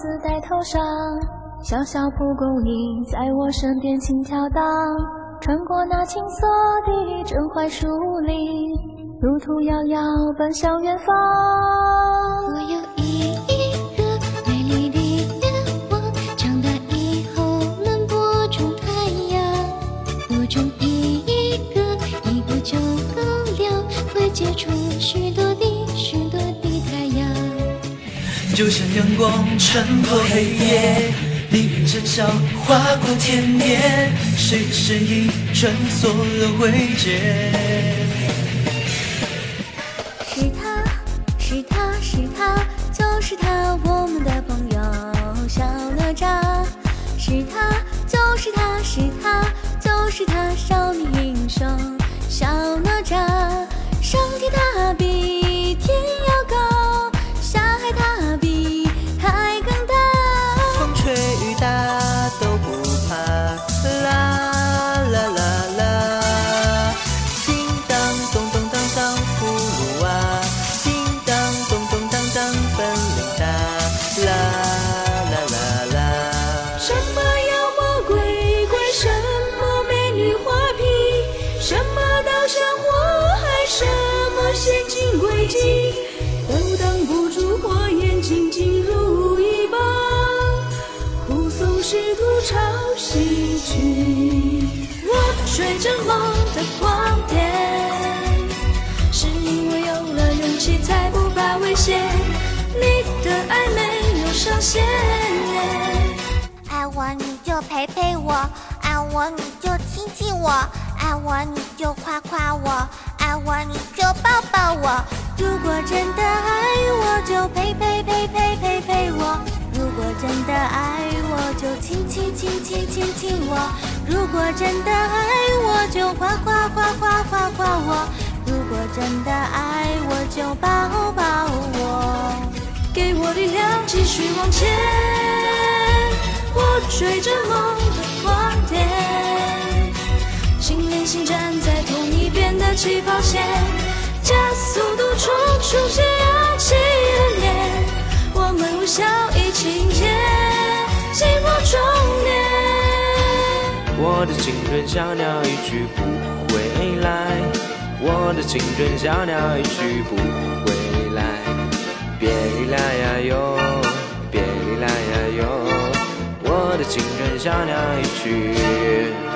子戴头上，小小蒲公英在我身边轻飘荡，穿过那青涩的真槐树林，路途遥遥奔向远方。我有一个美丽的愿望，长大以后能播种太阳，播种就像阳光穿过黑夜，黎明晨晓划过天边，谁的身影穿梭了灰阶？是他，是他，是他，就是他，我们的朋友小哪吒。是他，山火海，什么陷阱诡计，都挡不住火眼金睛如一棒，护送师徒朝西去。我追着梦的光点，是因为有了勇气，才不怕危险。你的爱没有上限。爱我你就陪陪我，爱我你就亲亲我，爱我你就夸夸我，爱我你就抱抱我。如果真的爱我，就陪陪陪陪陪陪我；如果真的爱我，就亲亲亲亲亲亲我；如果真的爱我，就夸夸夸夸夸夸我；如果真的爱我，就抱抱我。给我力量，继续往前。我追着梦加速度冲出些氧气连连，我们微笑一起迎接寂寞终点。我的青春小鸟一去不回来，我的青春小鸟一去不回来，别离啦呀哟，别离啦呀哟，我的青春小鸟一去。